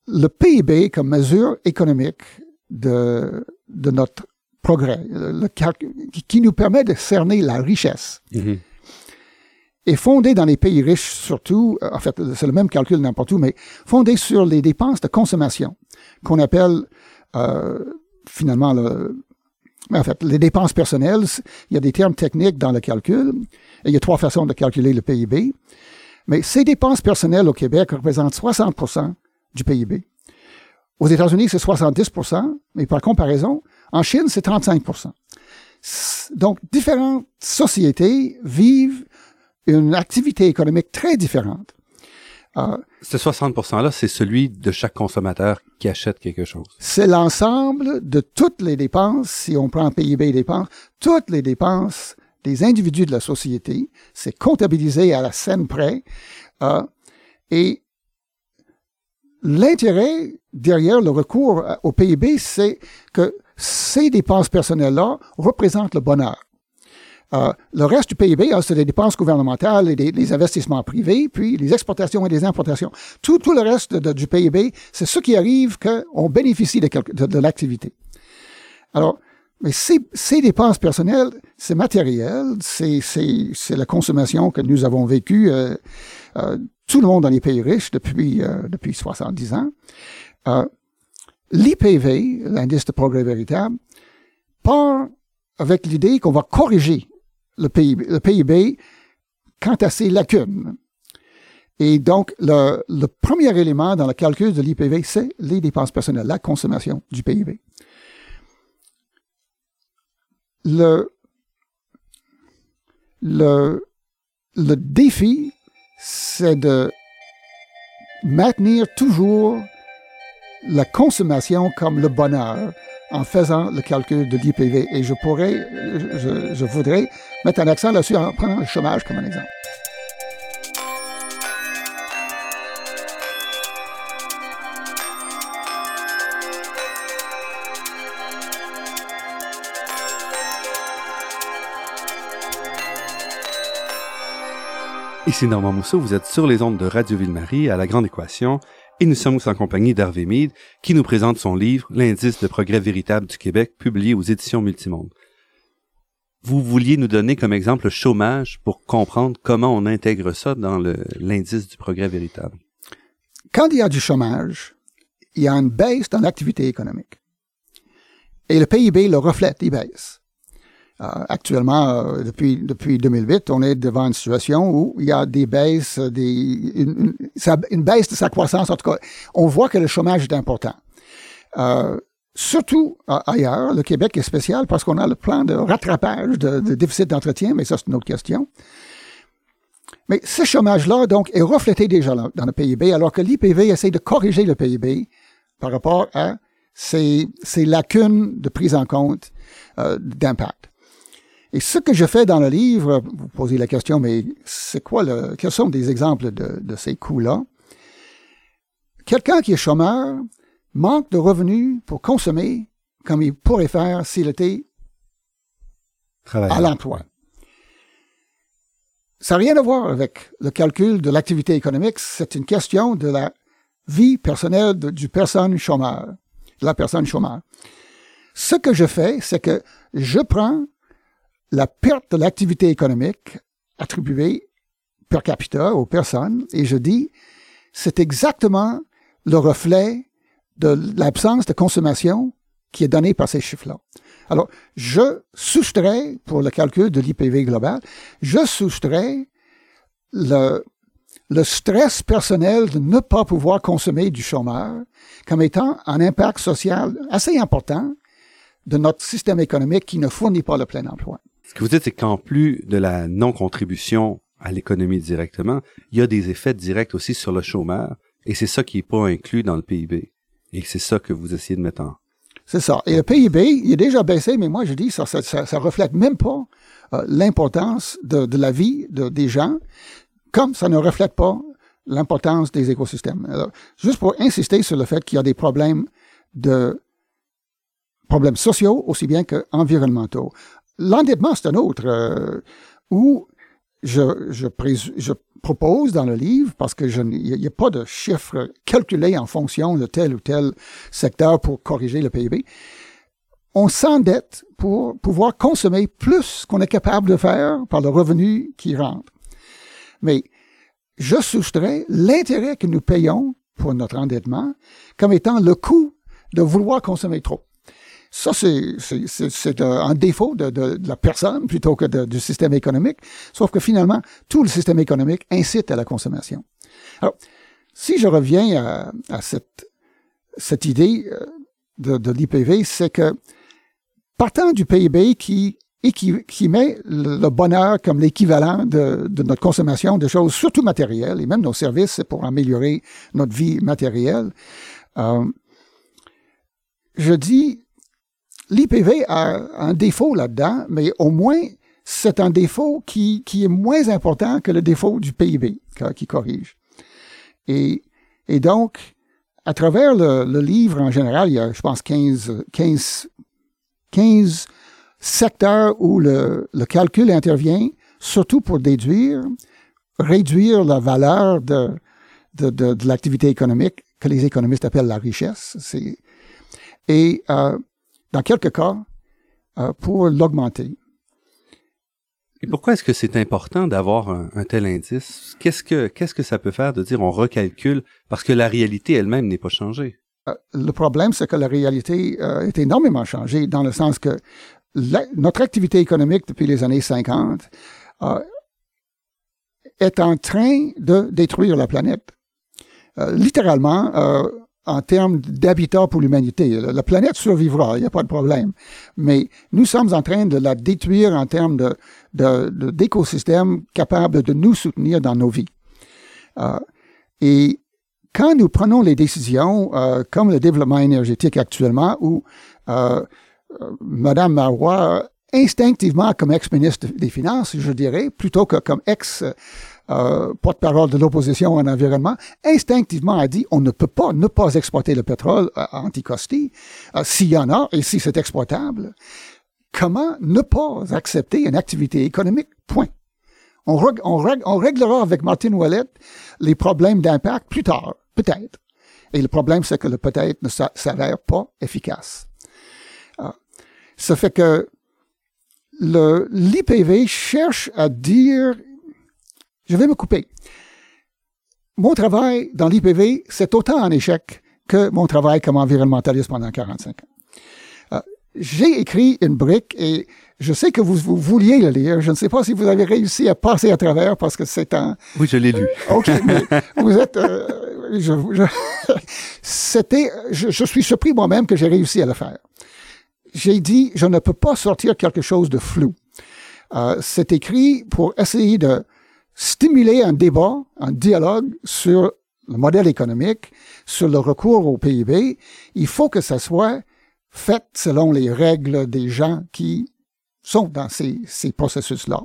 Speaker 3: Le PIB comme mesure économique de, de notre progrès, le, qui nous permet de cerner la richesse. Mm-hmm est fondé dans les pays riches surtout, euh, en fait, c'est le même calcul n'importe où, mais fondé sur les dépenses de consommation, qu'on appelle euh, finalement le, en fait, les dépenses personnelles. Il y a des termes techniques dans le calcul. Et il y a trois façons de calculer le PIB. Mais ces dépenses personnelles au Québec représentent 60% du PIB. Aux États-Unis, c'est 70% mais par comparaison, en Chine, c'est 35% Donc, différentes sociétés vivent une activité économique très différente.
Speaker 2: Euh, Ce 60%-là, c'est celui de chaque consommateur qui achète quelque chose.
Speaker 3: C'est l'ensemble de toutes les dépenses, si on prend PIB dépenses, toutes les dépenses des individus de la société, c'est comptabilisé à la scène près. Euh, et l'intérêt derrière le recours au PIB, c'est que ces dépenses personnelles-là représentent le bonheur. Euh, le reste du PIB, hein, c'est les dépenses gouvernementales et les investissements privés, puis les exportations et les importations. Tout, tout le reste du PIB, c'est ce qui arrive qu'on bénéficie de, de, l'activité. Alors, mais ces, ces, dépenses personnelles, c'est matériel, c'est, la consommation que nous avons vécue, euh, euh, tout le monde dans les pays riches depuis, depuis 70 ans. L'IPV, l'indice de progrès véritable, part avec l'idée qu'on va corriger le PIB, quant à ses lacunes. Et donc, le, le, premier élément dans le calcul de l'IPV, c'est les dépenses personnelles, la consommation du PIB. Le, le, le défi, c'est de maintenir toujours la consommation comme le bonheur en faisant le calcul de l'IPV. Et je pourrais, je, je voudrais mettre un accent là-dessus en prenant le chômage comme un exemple.
Speaker 2: Ici Normand Mousseau, vous êtes sur les ondes de Radio Ville-Marie à la Grande Équation et nous sommes en compagnie d'Hervé Meade qui nous présente son livre L'indice de progrès véritable du Québec publié aux éditions Multimonde vous vouliez nous donner comme exemple le chômage pour comprendre comment on intègre ça dans l'indice du progrès véritable.
Speaker 3: Quand il y a du chômage, il y a une baisse dans l'activité économique. Et le PIB le reflète, il baisse. Euh, actuellement, euh, depuis, depuis 2008, on est devant une situation où il y a des baisses, des, une, une, baisse de sa croissance. En tout cas, on voit que le chômage est important. Euh, Surtout ailleurs, le Québec est spécial parce qu'on a le plan de rattrapage de, déficit d'entretien, mais ça c'est une autre question. Mais ce chômage-là, donc, est reflété déjà dans le PIB, alors que l'IPV essaie de corriger le PIB par rapport à ces, lacunes de prise en compte euh, d'impact. Et ce que je fais dans le livre, vous posez la question, mais c'est quoi le, quels sont des exemples de, de ces coûts-là? Quelqu'un qui est chômeur manque de revenus pour consommer comme il pourrait faire s'il était à l'emploi. Ça n'a rien à voir avec le calcul de l'activité économique, c'est une question de la vie personnelle de, du personne chômeur, de la personne chômeur. Ce que je fais, c'est que je prends la perte de l'activité économique attribuée per capita aux personnes et je dis, c'est exactement le reflet de l'absence de consommation qui est donnée par ces chiffres-là. Alors, je soustrais, pour le calcul de l'IPV global, je soustrais le, le stress personnel de ne pas pouvoir consommer du chômeur comme étant un impact social assez important de notre système économique qui ne fournit pas le plein emploi.
Speaker 2: Ce que vous dites, c'est qu'en plus de la non-contribution à l'économie directement, il y a des effets directs aussi sur le chômeur, et c'est ça qui est pas inclus dans le PIB. Et c'est ça que vous essayez de mettre en.
Speaker 3: C'est ça. Et le PIB, il est déjà baissé, mais moi je dis ça, ça, reflète même pas euh, l'importance de, la vie de, des gens, comme ça ne reflète pas l'importance des écosystèmes. Juste pour insister sur le fait qu'il y a des problèmes de problèmes sociaux aussi bien qu'environnementaux. L'endettement, c'est un autre, euh, où je, je, je, propose dans le livre, parce que il n'y a pas de chiffres calculés en fonction de tel ou tel secteur pour corriger le PIB. On s'endette pour pouvoir consommer plus qu'on est capable de faire par le revenu qui rentre. Mais je soustrais l'intérêt que nous payons pour notre endettement comme étant le coût de vouloir consommer trop. Ça, c'est un défaut de, de, de, la personne plutôt que de, du système économique, sauf que finalement, tout le système économique incite à la consommation. Alors, si je reviens à, à cette, cette idée euh, de, de l'IPV, c'est que partant du PIB qui, et qui, qui met le, bonheur comme l'équivalent de, de, notre consommation de choses, surtout matérielles, et même nos services pour améliorer notre vie matérielle, euh, je dis l'IPV a un défaut là-dedans, mais au moins, c'est un défaut qui, qui est moins important que le défaut du PIB qui corrige. Et, et donc, à travers le, le, livre en général, il y a, je pense, 15, 15, 15 secteurs où le, le calcul intervient, surtout pour déduire, réduire la valeur de, de, de, l'activité économique que les économistes appellent la richesse. Et euh, dans quelques cas, euh, pour l'augmenter.
Speaker 2: Et pourquoi est-ce que c'est important d'avoir un, tel indice? Qu'est-ce que, qu'est-ce que ça peut faire de dire on recalcule parce que la réalité elle-même n'est pas changée?
Speaker 3: Euh, le problème, c'est que la réalité euh, est énormément changée dans le sens que notre activité économique depuis les années 50 est en train de détruire la planète. littéralement, en termes d'habitat pour l'humanité. La planète survivra, il n'y a pas de problème. Mais nous sommes en train de la détruire en termes d'écosystèmes capables de nous soutenir dans nos vies. Euh, et quand nous prenons les décisions, euh, comme le développement énergétique actuellement, où euh, Madame Marois, instinctivement comme ex-ministre des Finances, je dirais, plutôt que comme ex euh, porte-parole de l'opposition en environnement, instinctivement a dit on ne peut pas ne pas exploiter le pétrole à euh, Anticosti euh, s'il y en a et si c'est exploitable. Comment ne pas accepter une activité économique? Point. On, réglera avec Martin Ouellet les problèmes d'impact plus tard, peut-être. Et le problème, c'est que le peut-être ne s'avère pas efficace. Euh, ça fait que l'IPV cherche à dire je vais me couper. Mon travail dans l'IPV, c'est autant un échec que mon travail comme environnementaliste pendant 45 ans. Euh, j'ai écrit une brique et je sais que vous, vous, vouliez le lire. Je ne sais pas si vous avez réussi à passer à travers parce que c'est un...
Speaker 2: Oui, je l'ai lu.
Speaker 3: OK, mais vous êtes... Euh, je, je, c'était... Je, je suis surpris moi-même que j'ai réussi à le faire. J'ai dit, je ne peux pas sortir quelque chose de flou. Euh, c'est écrit pour essayer de stimuler un débat, un dialogue sur le modèle économique, sur le recours au PIB, il faut que ça soit fait selon les règles des gens qui sont dans ces, ces processus-là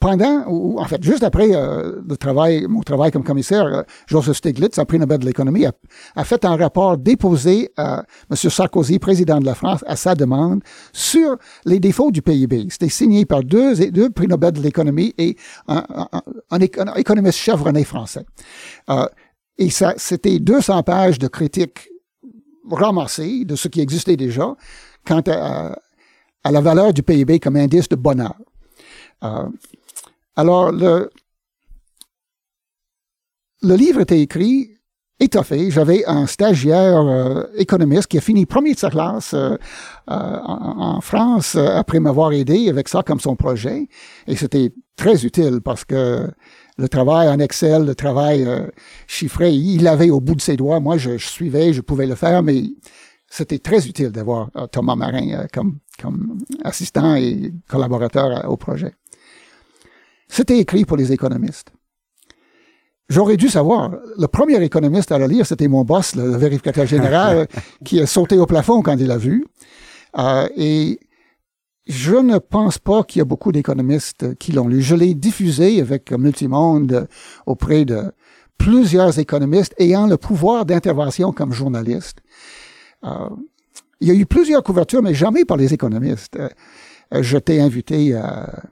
Speaker 3: pendant, ou en fait, juste après euh, le travail, mon travail comme commissaire, euh, Joseph Stiglitz, un prix Nobel de l'économie, a, a, fait un rapport déposé à M. Sarkozy, président de la France, à sa demande sur les défauts du PIB. C'était signé par deux, deux prix Nobel de l'économie et un, un, un, économiste chevronné français. Euh, et ça, c'était 200 pages de critiques ramassées de ce qui existait déjà quant à, à la valeur du PIB comme indice de bonheur. Alors, le, livre était écrit, étoffé. J'avais un stagiaire euh, économiste qui a fini premier de sa classe euh, euh, en, France après m'avoir aidé avec ça comme son projet. Et c'était très utile parce que le travail en Excel, le travail chiffré, il l'avait au bout de ses doigts. Moi, je, je, suivais, je pouvais le faire, mais c'était très utile d'avoir Thomas Marin comme assistant et collaborateur au projet. C'était écrit pour les économistes. J'aurais dû savoir. Le premier économiste à le lire, c'était mon boss, le vérificateur général, qui a sauté au plafond quand il l'a vu. Euh, et je ne pense pas qu'il y a beaucoup d'économistes qui l'ont lu. Je l'ai diffusé avec Multimonde auprès de plusieurs économistes ayant le pouvoir d'intervention comme journaliste. Euh, il y a eu plusieurs couvertures, mais jamais par les économistes. Euh, je t'ai invité à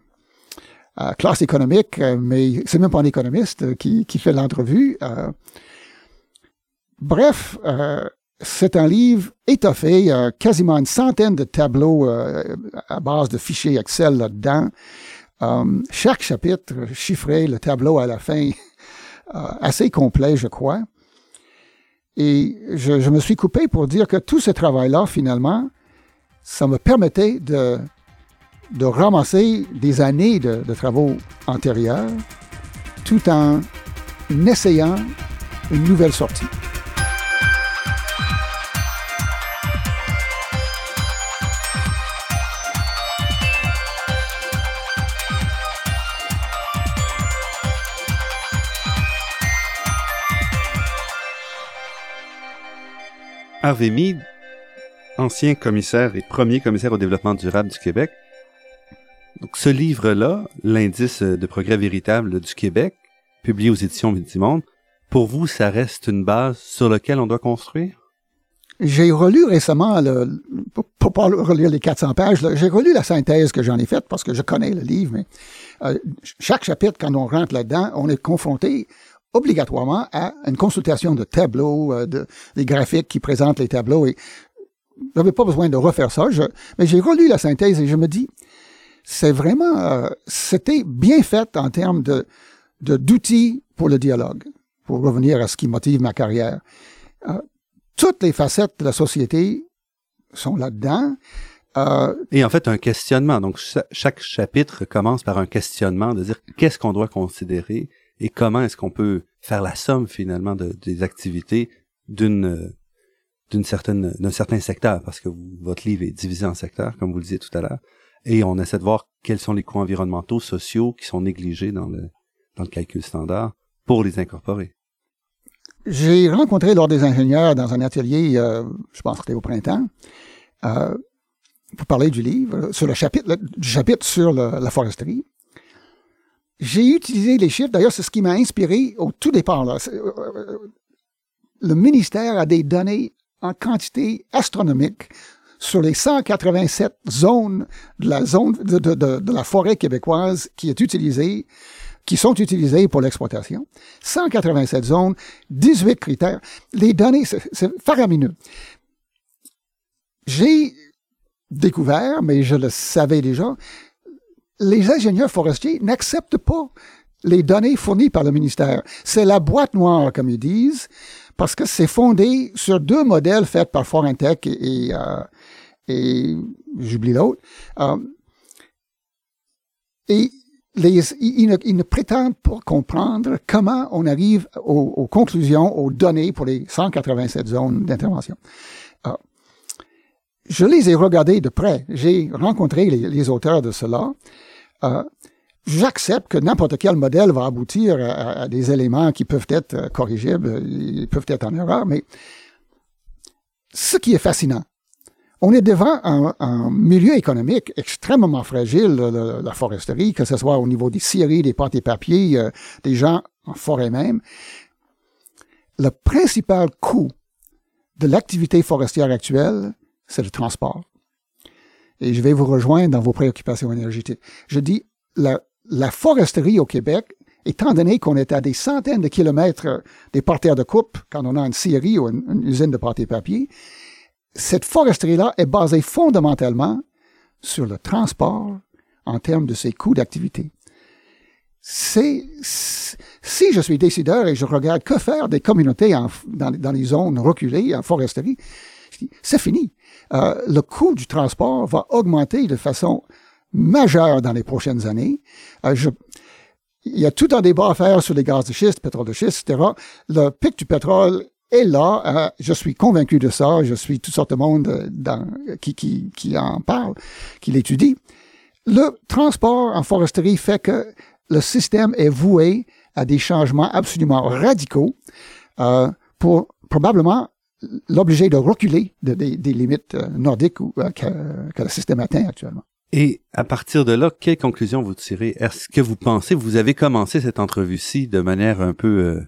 Speaker 3: classe économique, euh, mais c'est même pas un économiste euh, qui, qui fait l'entrevue. Euh. bref, c'est un livre étoffé, a quasiment une centaine de tableaux à base de fichiers Excel là-dedans. chaque chapitre chiffré, le tableau à la fin, assez complet, je crois. Et je, je, me suis coupé pour dire que tout ce travail-là, finalement, ça me permettait de de ramasser des années de, travaux antérieurs tout en essayant une nouvelle sortie.
Speaker 2: Harvey Mead, ancien commissaire et premier commissaire au développement durable du Québec, donc, ce livre-là, l'indice de progrès véritable du Québec, publié aux éditions Multimonde, pour vous, ça reste une base sur laquelle on doit construire?
Speaker 3: J'ai relu récemment, le, pour pas relire les 400 pages, j'ai relu la synthèse que j'en ai faite parce que je connais le livre, mais euh, chaque chapitre, quand on rentre là-dedans, on est confronté obligatoirement à une consultation de tableaux, euh, de, des graphiques qui présentent les tableaux et j'avais pas besoin de refaire ça, mais j'ai relu la synthèse et je me dis, c'est vraiment, euh, c'était bien fait en termes de d'outils pour le dialogue, pour revenir à ce qui motive ma carrière. Euh, toutes les facettes de la société sont là-dedans.
Speaker 2: Euh, et en fait, un questionnement. Donc, chaque chapitre commence par un questionnement de dire qu'est-ce qu'on doit considérer et comment est-ce qu'on peut faire la somme finalement de, des activités d'une d'une certaine d'un certain secteur parce que votre livre est divisé en secteurs comme vous le disiez tout à l'heure et on essaie de voir quels sont les coûts environnementaux, sociaux qui sont négligés dans le, dans le calcul standard pour les incorporer.
Speaker 3: J'ai rencontré lors des ingénieurs dans un atelier, euh, je pense que c'était au printemps, euh, pour parler du livre, sur le chapitre, du chapitre sur la foresterie. J'ai utilisé les chiffres, d'ailleurs c'est ce qui m'a inspiré au tout départ. Euh, le ministère a des données en quantité astronomique sur les 187 zones de la zone de, de, de, de la forêt québécoise qui est utilisée, qui sont utilisées pour l'exploitation. 187 zones, 18 critères. Les données, c'est faramineux. J'ai découvert, mais je le savais déjà, les ingénieurs forestiers n'acceptent pas les données fournies par le ministère. C'est la boîte noire, comme ils disent, parce que c'est fondé sur deux modèles faits par Forintech et, et, euh, et j'oublie l'autre. Euh, et ils, ne, prétendent pas comprendre comment on arrive aux, conclusions, aux données pour les 187 zones d'intervention. Euh, je les ai regardés de près. J'ai rencontré les, les, auteurs de cela. Euh, J'accepte que n'importe quel modèle va aboutir à, à, des éléments qui peuvent être corrigibles, ils peuvent être en erreur, mais ce qui est fascinant, on est devant un, milieu économique extrêmement fragile, la foresterie, que ce soit au niveau des scieries, des pâtes et papiers, euh, des gens en forêt même. Le principal coût de l'activité forestière actuelle, c'est le transport. Et je vais vous rejoindre dans vos préoccupations énergétiques. Je dis, la, foresterie au Québec, étant donné qu'on est à des centaines de kilomètres des parterres de coupe, quand on a une scierie ou une, usine de pâte et papier, cette foresterie-là est basée fondamentalement sur le transport en termes de ses coûts d'activité. C'est, si je suis décideur et je regarde que faire des communautés dans, les zones reculées en foresterie, c'est fini. Euh, le coût du transport va augmenter de façon majeure dans les prochaines années. Euh, il y a tout un débat à faire sur les gaz de schiste, pétrole de schiste, etc. Le pic du pétrole et là, euh, je suis convaincu de ça. Je suis toutes sortes de monde euh, dans, qui, qui, qui en parle, qui l'étudie. Le transport en foresterie fait que le système est voué à des changements absolument radicaux euh, pour probablement l'obliger de reculer de, des limites euh, nordiques ou, que, que, le système atteint actuellement.
Speaker 2: Et à partir de là, quelles conclusions vous tirez? Est-ce que vous pensez, vous avez commencé cette entrevue-ci de manière un peu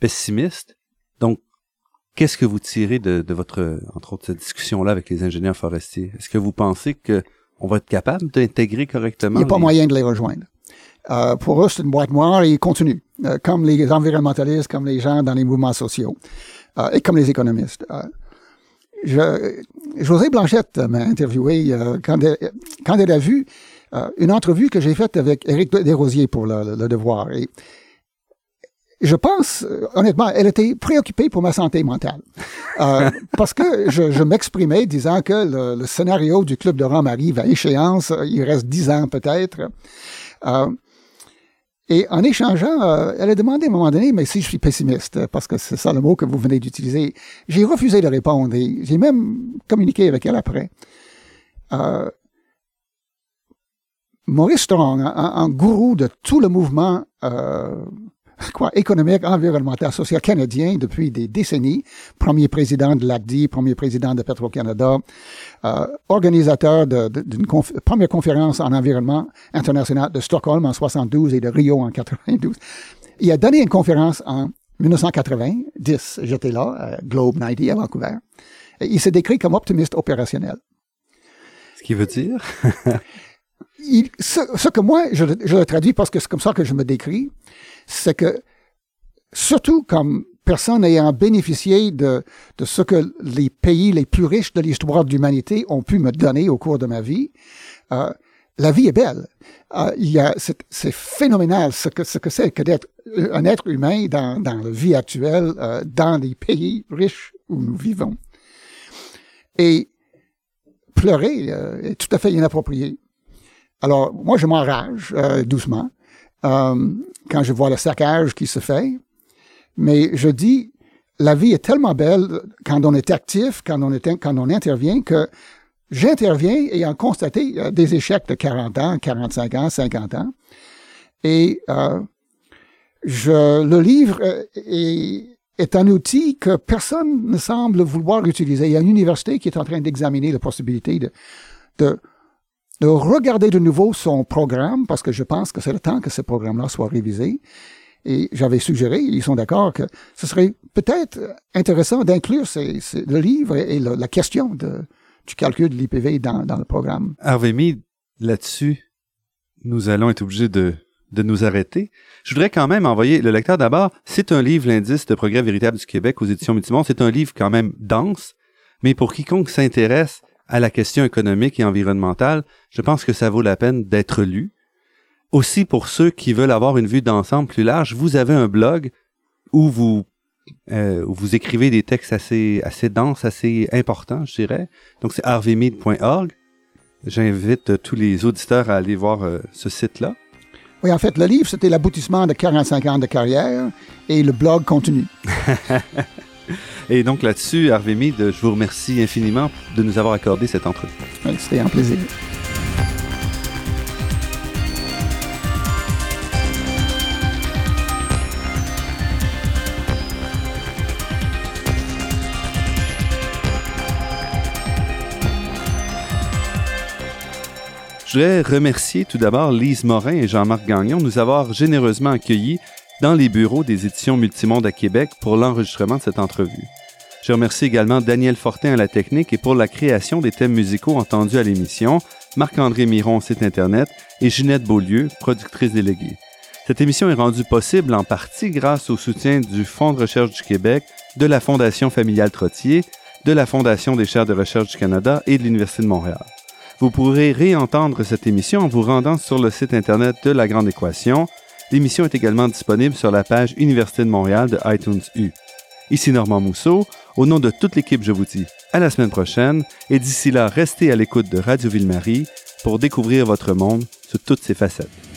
Speaker 2: pessimiste, donc Qu'est-ce que vous tirez de, votre, entre autres, cette discussion-là avec les ingénieurs forestiers? Est-ce que vous pensez que on va être capable d'intégrer correctement?
Speaker 3: Il n'y a pas moyen de les rejoindre. Euh, pour eux, c'est une boîte noire et ils continuent, euh, comme les environnementalistes, comme les gens dans les mouvements sociaux euh, et comme les économistes. Je, José Blanchette m'a interviewé quand, elle, quand elle a vu une entrevue que j'ai faite avec Éric Desrosiers pour le, le Devoir. Et je pense, euh, honnêtement, elle était préoccupée pour ma santé mentale. Euh, parce que je, je m'exprimais disant que le, le, scénario du Club de Rome arrive à échéance, il reste dix ans peut-être. Euh, et en échangeant, euh, elle a demandé à un moment donné, mais si je suis pessimiste, parce que c'est ça le mot que vous venez d'utiliser, j'ai refusé de répondre et j'ai même communiqué avec elle après. Euh, Maurice Strong, un, un, gourou de tout le mouvement euh, quoi, économique, environnemental, social canadien depuis des décennies, premier président de l'ACDI, premier président de Petro-Canada, euh, organisateur d'une première conférence en environnement international de Stockholm en 72 et de Rio en 92. Il a donné une conférence en 1990, j'étais là, Globe 90 à Vancouver. Et il s'est décrit comme optimiste opérationnel.
Speaker 2: Ce qui veut dire?
Speaker 3: il, ce, que moi, je, je le traduis parce que c'est comme ça que je me décris, c'est que, surtout comme personne ayant bénéficié de, de ce que les pays les plus riches de l'histoire de l'humanité ont pu me donner au cours de ma vie, euh, la vie est belle. Euh, il y a, c'est, c'est phénoménal ce que ce que c'est que d'être un être humain dans, dans la vie actuelle, euh, dans les pays riches où nous vivons. Et pleurer euh, est tout à fait inapproprié. Alors, moi, je m'enrage euh, doucement. Euh, quand je vois le saccage qui se fait. Mais je dis, la vie est tellement belle quand on est actif, quand on, intervient, que j'interviens ayant constaté euh, des échecs de 40 ans, 45 ans, 50 ans. Et euh, je, le livre euh, est, est un outil que personne ne semble vouloir utiliser. Il y a une université qui est en train d'examiner la possibilité de, de de regarder de nouveau son programme, parce que je pense que c'est le temps que ce programme-là soit révisé. Et j'avais suggéré, ils sont d'accord, que ce serait peut-être intéressant d'inclure le livre et, la question de, du calcul de l'IPV dans, le programme.
Speaker 2: Harvey là-dessus, nous allons être obligés de, nous arrêter. Je voudrais quand même envoyer le lecteur d'abord. C'est un livre, l'indice de progrès véritable du Québec aux éditions Multimond. C'est un livre quand même dense, mais pour quiconque s'intéresse à la question économique et environnementale, je pense que ça vaut la peine d'être lu. Aussi pour ceux qui veulent avoir une vue d'ensemble plus large, vous avez un blog où vous euh, où vous écrivez des textes assez assez denses, assez importants, je dirais. Donc c'est harveymead.org. J'invite tous les auditeurs à aller voir euh, ce site-là.
Speaker 3: Oui, en fait, le livre, c'était l'aboutissement de 45 ans de carrière et le blog continue.
Speaker 2: Et donc là-dessus, Harvey Mead, je vous remercie infiniment de nous avoir accordé cette entrevue.
Speaker 3: C'était un plaisir.
Speaker 2: Je voudrais remercier tout d'abord Lise Morin et Jean-Marc Gagnon de nous avoir généreusement accueillis dans les bureaux des éditions Multimonde à Québec pour l'enregistrement de cette entrevue. Je remercie également Daniel Fortin à la technique et pour la création des thèmes musicaux entendus à l'émission, Marc-André Miron, site Internet, et Ginette Beaulieu, productrice déléguée. Cette émission est rendue possible en partie grâce au soutien du Fonds de recherche du Québec, de la Fondation familiale Trottier, de la Fondation des chaires de recherche du Canada et de l'Université de Montréal. Vous pourrez réentendre cette émission en vous rendant sur le site Internet de La Grande Équation. L'émission est également disponible sur la page Université de Montréal de iTunes U. Ici Normand Mousseau. Au nom de toute l'équipe, je vous dis à la semaine prochaine et d'ici là, restez à l'écoute de Radio Ville-Marie pour découvrir votre monde sous toutes ses facettes.